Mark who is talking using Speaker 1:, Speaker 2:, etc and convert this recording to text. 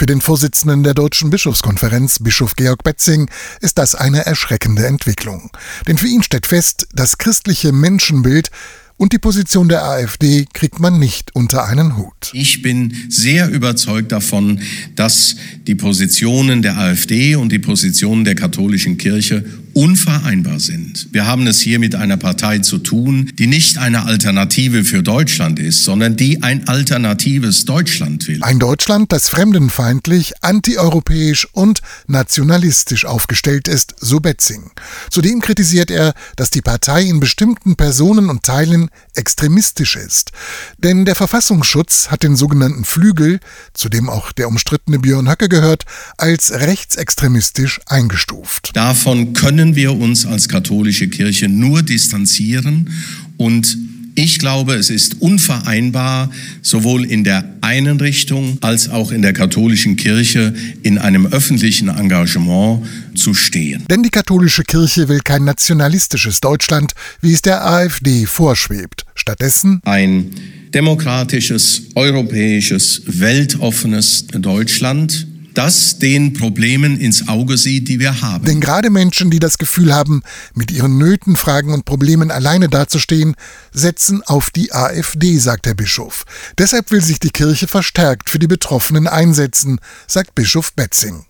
Speaker 1: Für den Vorsitzenden der Deutschen Bischofskonferenz, Bischof Georg Betzing, ist das eine erschreckende Entwicklung. Denn für ihn steht fest, das christliche Menschenbild und die Position der AfD kriegt man nicht unter einen Hut.
Speaker 2: Ich bin sehr überzeugt davon, dass die Positionen der AfD und die Positionen der katholischen Kirche unvereinbar sind. Wir haben es hier mit einer Partei zu tun, die nicht eine Alternative für Deutschland ist, sondern die ein alternatives Deutschland will.
Speaker 1: Ein Deutschland, das fremdenfeindlich, antieuropäisch und nationalistisch aufgestellt ist, so Betzing. Zudem kritisiert er, dass die Partei in bestimmten Personen und Teilen extremistisch ist. Denn der Verfassungsschutz hat den sogenannten Flügel, zu dem auch der umstrittene Björn Höcke gehört, als rechtsextremistisch eingestuft.
Speaker 2: Davon können wir uns als katholische Kirche nur distanzieren und ich glaube, es ist unvereinbar, sowohl in der einen Richtung als auch in der katholischen Kirche in einem öffentlichen Engagement zu stehen.
Speaker 1: Denn die katholische Kirche will kein nationalistisches Deutschland, wie es der AfD vorschwebt. Stattdessen
Speaker 2: ein demokratisches, europäisches, weltoffenes Deutschland das den Problemen ins Auge sieht, die wir haben.
Speaker 1: Denn gerade Menschen, die das Gefühl haben, mit ihren Nöten, Fragen und Problemen alleine dazustehen, setzen auf die AfD, sagt der Bischof. Deshalb will sich die Kirche verstärkt für die Betroffenen einsetzen, sagt Bischof Betzing.